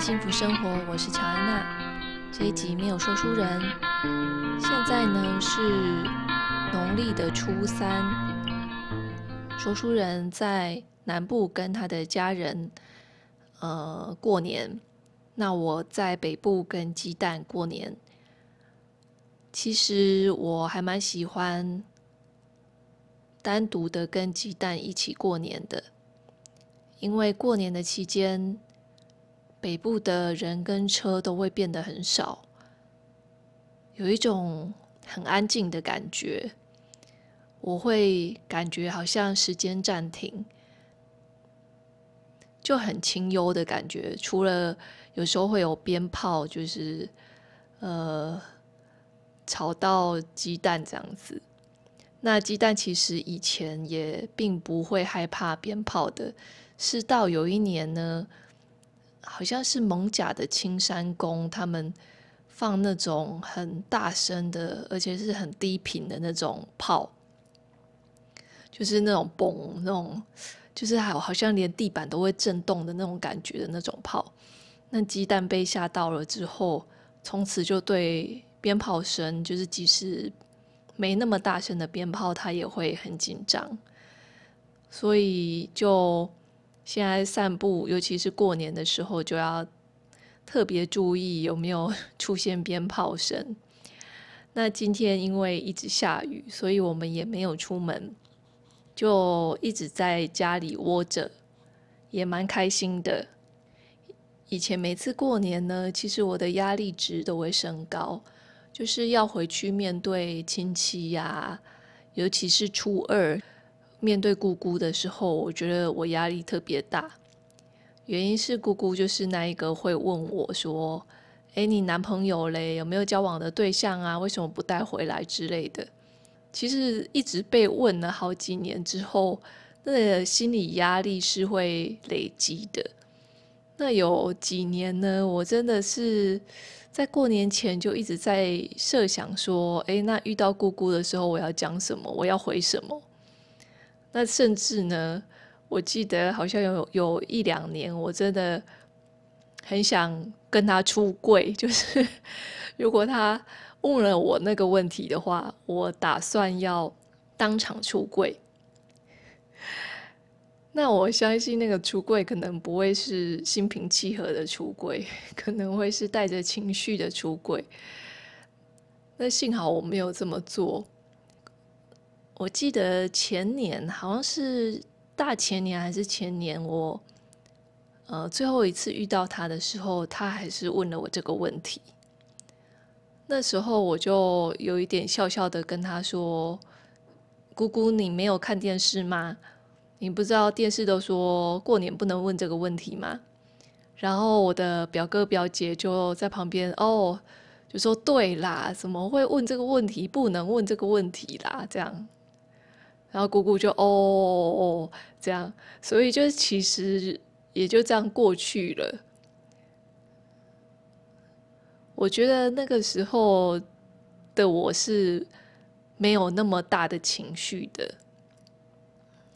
幸福生活，我是乔安娜。这一集没有说书人。现在呢是农历的初三，说书人在南部跟他的家人呃过年，那我在北部跟鸡蛋过年。其实我还蛮喜欢单独的跟鸡蛋一起过年的，因为过年的期间，北部的人跟车都会变得很少，有一种很安静的感觉。我会感觉好像时间暂停，就很清幽的感觉。除了有时候会有鞭炮，就是呃吵到鸡蛋这样子。那鸡蛋其实以前也并不会害怕鞭炮的，是到有一年呢。好像是蒙甲的青山宫，他们放那种很大声的，而且是很低频的那种炮，就是那种嘣，那种就是好好像连地板都会震动的那种感觉的那种炮。那鸡蛋被吓到了之后，从此就对鞭炮声，就是即使没那么大声的鞭炮，他也会很紧张，所以就。现在散步，尤其是过年的时候，就要特别注意有没有出现鞭炮声。那今天因为一直下雨，所以我们也没有出门，就一直在家里窝着，也蛮开心的。以前每次过年呢，其实我的压力值都会升高，就是要回去面对亲戚呀，尤其是初二。面对姑姑的时候，我觉得我压力特别大。原因是姑姑就是那一个会问我说：“诶，你男朋友嘞？有没有交往的对象啊？为什么不带回来之类的？”其实一直被问了好几年之后，那个心理压力是会累积的。那有几年呢，我真的是在过年前就一直在设想说：“诶，那遇到姑姑的时候，我要讲什么？我要回什么？”那甚至呢，我记得好像有有一两年，我真的很想跟他出柜，就是如果他问了我那个问题的话，我打算要当场出柜。那我相信那个出柜可能不会是心平气和的出柜，可能会是带着情绪的出柜。那幸好我没有这么做。我记得前年好像是大前年还是前年，我呃最后一次遇到他的时候，他还是问了我这个问题。那时候我就有一点笑笑的跟他说：“姑姑，你没有看电视吗？你不知道电视都说过年不能问这个问题吗？”然后我的表哥表姐就在旁边哦，就说：“对啦，怎么会问这个问题？不能问这个问题啦，这样。”然后姑姑就哦，哦这样，所以就其实也就这样过去了。我觉得那个时候的我是没有那么大的情绪的，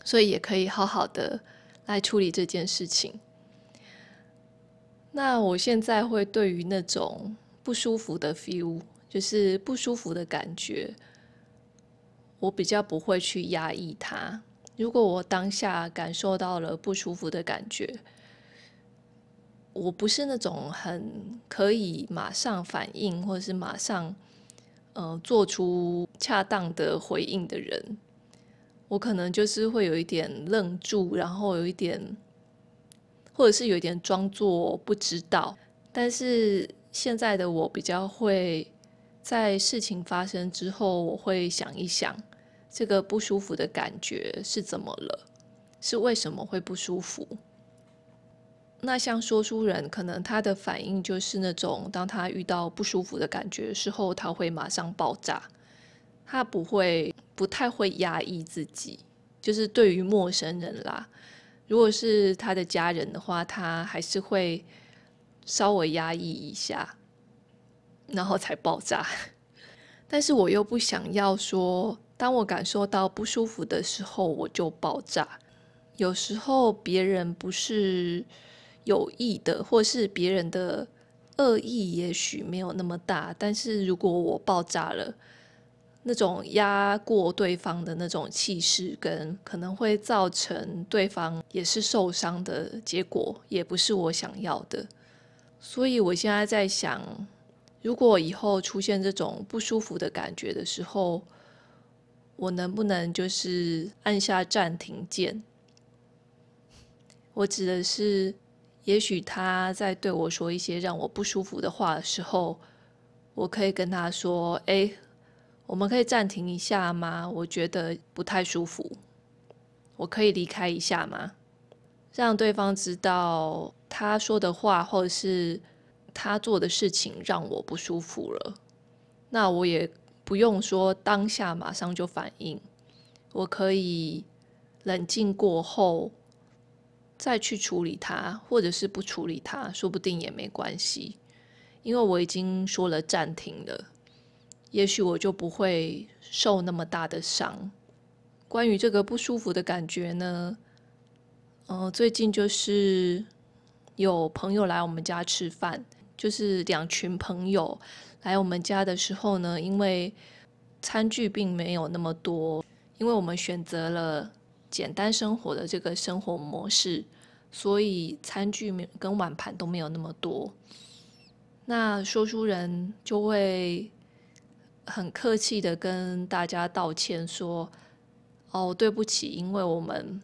所以也可以好好的来处理这件事情。那我现在会对于那种不舒服的 feel，就是不舒服的感觉。我比较不会去压抑它。如果我当下感受到了不舒服的感觉，我不是那种很可以马上反应或者是马上呃做出恰当的回应的人。我可能就是会有一点愣住，然后有一点，或者是有一点装作不知道。但是现在的我比较会在事情发生之后，我会想一想。这个不舒服的感觉是怎么了？是为什么会不舒服？那像说书人，可能他的反应就是那种，当他遇到不舒服的感觉的时候，他会马上爆炸。他不会，不太会压抑自己。就是对于陌生人啦，如果是他的家人的话，他还是会稍微压抑一下，然后才爆炸。但是我又不想要说。当我感受到不舒服的时候，我就爆炸。有时候别人不是有意的，或是别人的恶意，也许没有那么大。但是如果我爆炸了，那种压过对方的那种气势，跟可能会造成对方也是受伤的结果，也不是我想要的。所以我现在在想，如果以后出现这种不舒服的感觉的时候，我能不能就是按下暂停键？我指的是，也许他在对我说一些让我不舒服的话的时候，我可以跟他说：“哎，我们可以暂停一下吗？我觉得不太舒服，我可以离开一下吗？”让对方知道他说的话或者是他做的事情让我不舒服了，那我也。不用说当下马上就反应，我可以冷静过后再去处理它，或者是不处理它，说不定也没关系，因为我已经说了暂停了，也许我就不会受那么大的伤。关于这个不舒服的感觉呢，呃，最近就是有朋友来我们家吃饭，就是两群朋友。来我们家的时候呢，因为餐具并没有那么多，因为我们选择了简单生活的这个生活模式，所以餐具跟碗盘都没有那么多。那说书人就会很客气的跟大家道歉说：“哦，对不起，因为我们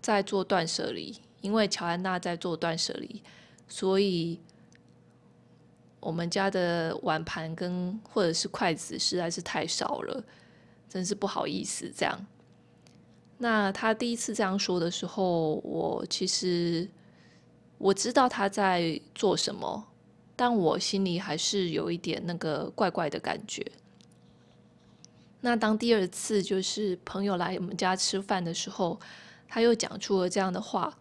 在做断舍离，因为乔安娜在做断舍离，所以。”我们家的碗盘跟或者是筷子实在是太少了，真是不好意思。这样，那他第一次这样说的时候，我其实我知道他在做什么，但我心里还是有一点那个怪怪的感觉。那当第二次就是朋友来我们家吃饭的时候，他又讲出了这样的话，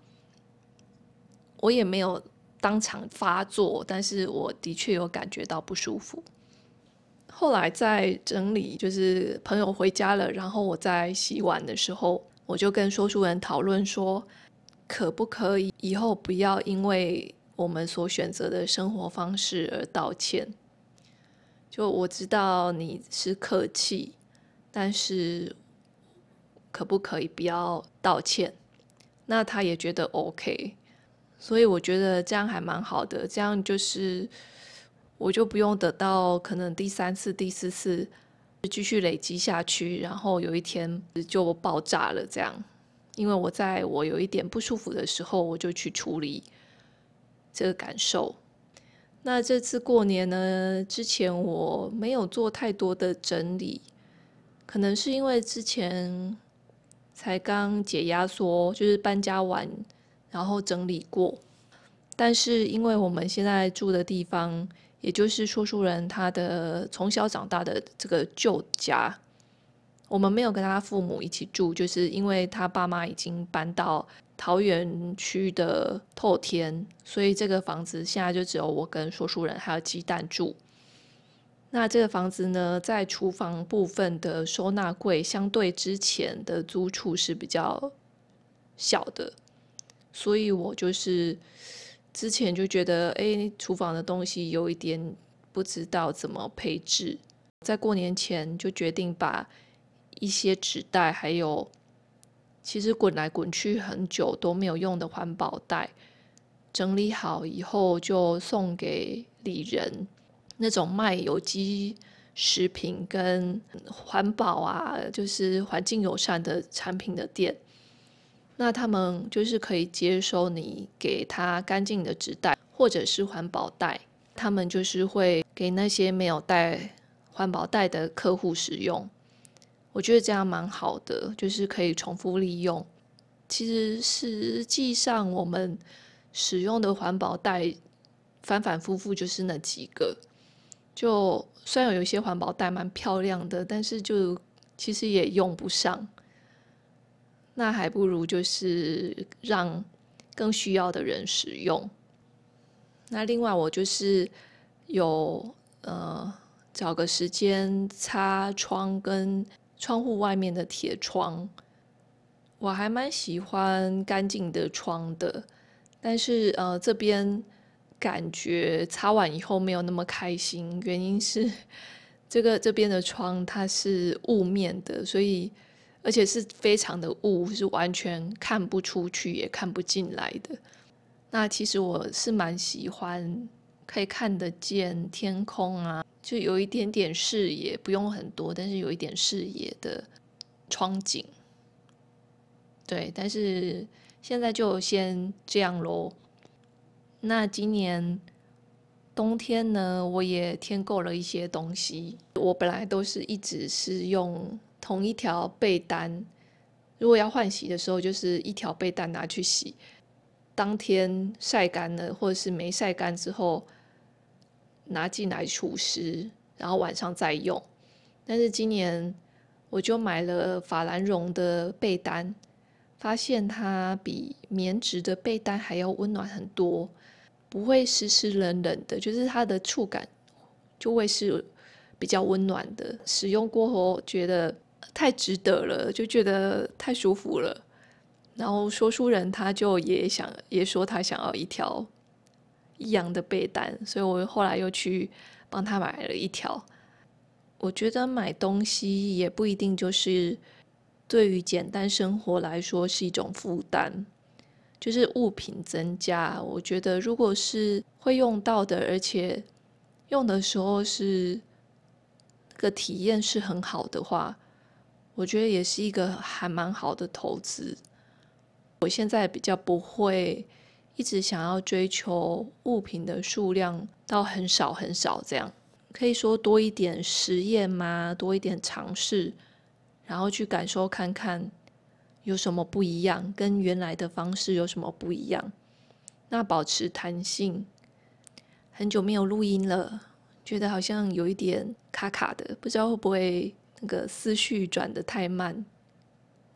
我也没有。当场发作，但是我的确有感觉到不舒服。后来在整理，就是朋友回家了，然后我在洗碗的时候，我就跟说书人讨论说，可不可以以后不要因为我们所选择的生活方式而道歉？就我知道你是客气，但是可不可以不要道歉？那他也觉得 OK。所以我觉得这样还蛮好的，这样就是我就不用等到可能第三次、第四次继续累积下去，然后有一天就爆炸了。这样，因为我在我有一点不舒服的时候，我就去处理这个感受。那这次过年呢，之前我没有做太多的整理，可能是因为之前才刚解压缩，就是搬家完。然后整理过，但是因为我们现在住的地方，也就是说书人他的从小长大的这个旧家，我们没有跟他父母一起住，就是因为他爸妈已经搬到桃园区的透天，所以这个房子现在就只有我跟说书人还有鸡蛋住。那这个房子呢，在厨房部分的收纳柜，相对之前的租处是比较小的。所以我就是之前就觉得，哎，厨房的东西有一点不知道怎么配置，在过年前就决定把一些纸袋，还有其实滚来滚去很久都没有用的环保袋整理好以后，就送给里仁那种卖有机食品跟环保啊，就是环境友善的产品的店。那他们就是可以接收你给他干净的纸袋或者是环保袋，他们就是会给那些没有带环保袋的客户使用。我觉得这样蛮好的，就是可以重复利用。其实实际上我们使用的环保袋反反复复就是那几个，就虽然有一些环保袋蛮漂亮的，但是就其实也用不上。那还不如就是让更需要的人使用。那另外，我就是有呃找个时间擦窗跟窗户外面的铁窗。我还蛮喜欢干净的窗的，但是呃这边感觉擦完以后没有那么开心，原因是 这个这边的窗它是雾面的，所以而且是非常的雾，是完全看不出去也看不进来的。那其实我是蛮喜欢可以看得见天空啊，就有一点点视野，不用很多，但是有一点视野的窗景。对，但是现在就先这样喽。那今年冬天呢，我也添购了一些东西。我本来都是一直是用同一条被单，如果要换洗的时候，就是一条被单拿去洗。当天晒干了，或者是没晒干之后，拿进来除湿，然后晚上再用。但是今年我就买了法兰绒的被单，发现它比棉质的被单还要温暖很多，不会湿湿冷冷的，就是它的触感就会是比较温暖的。使用过后觉得太值得了，就觉得太舒服了。然后说书人他就也想也说他想要一条一样的被单，所以我后来又去帮他买了一条。我觉得买东西也不一定就是对于简单生活来说是一种负担，就是物品增加。我觉得如果是会用到的，而且用的时候是个体验是很好的话，我觉得也是一个还蛮好的投资。我现在比较不会一直想要追求物品的数量到很少很少这样，可以说多一点实验嘛，多一点尝试，然后去感受看看有什么不一样，跟原来的方式有什么不一样。那保持弹性。很久没有录音了，觉得好像有一点卡卡的，不知道会不会那个思绪转得太慢。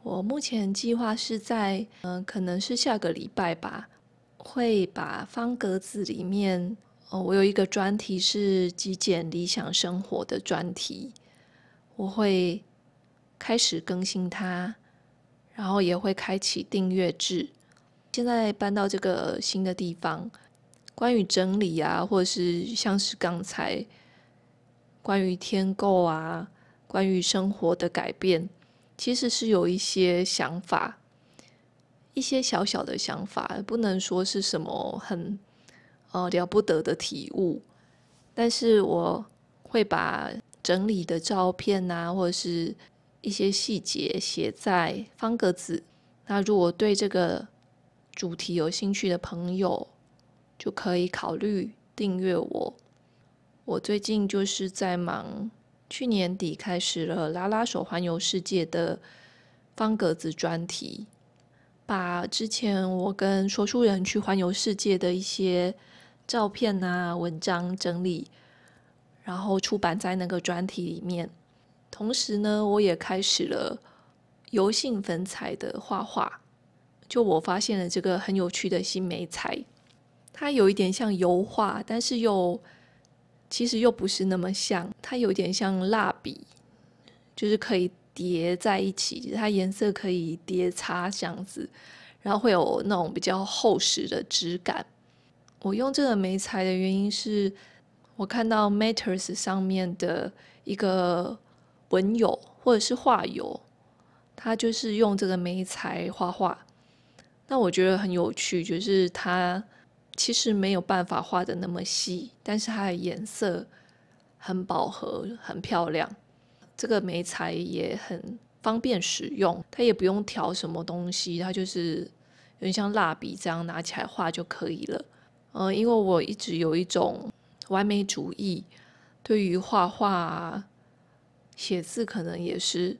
我目前计划是在，嗯、可能是下个礼拜吧，会把方格子里面，哦，我有一个专题是极简理想生活的专题，我会开始更新它，然后也会开启订阅制。现在搬到这个新的地方，关于整理啊，或者是像是刚才关于添购啊，关于生活的改变。其实是有一些想法，一些小小的想法，不能说是什么很呃了不得的体悟，但是我会把整理的照片啊，或者是一些细节写在方格子。那如果对这个主题有兴趣的朋友，就可以考虑订阅我。我最近就是在忙。去年底开始了拉拉手环游世界的方格子专题，把之前我跟说书人去环游世界的一些照片啊、文章整理，然后出版在那个专题里面。同时呢，我也开始了油性粉彩的画画。就我发现了这个很有趣的新媒材，它有一点像油画，但是又。其实又不是那么像，它有点像蜡笔，就是可以叠在一起，它颜色可以叠擦这样子，然后会有那种比较厚实的质感。我用这个眉材的原因是，我看到 Matters 上面的一个文友或者是画友，他就是用这个眉材画画，那我觉得很有趣，就是他。其实没有办法画得那么细，但是它的颜色很饱和，很漂亮。这个眉材也很方便使用，它也不用调什么东西，它就是有点像蜡笔这样拿起来画就可以了。嗯，因为我一直有一种完美主义，对于画画、写字可能也是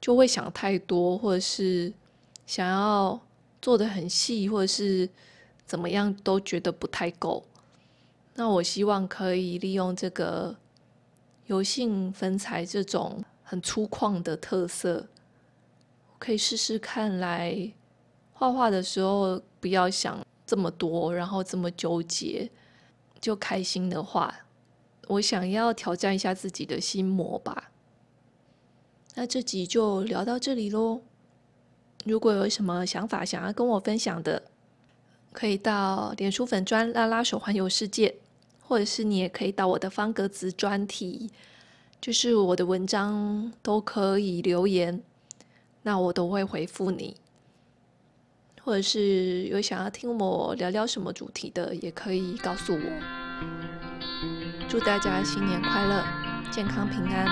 就会想太多，或者是想要做得很细，或者是。怎么样都觉得不太够，那我希望可以利用这个油性粉彩这种很粗犷的特色，可以试试看来画画的时候不要想这么多，然后这么纠结，就开心的画。我想要挑战一下自己的心魔吧。那这集就聊到这里喽。如果有什么想法想要跟我分享的，可以到脸书粉专拉拉手环游世界，或者是你也可以到我的方格子专题，就是我的文章都可以留言，那我都会回复你。或者是有想要听我聊聊什么主题的，也可以告诉我。祝大家新年快乐，健康平安，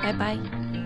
拜拜。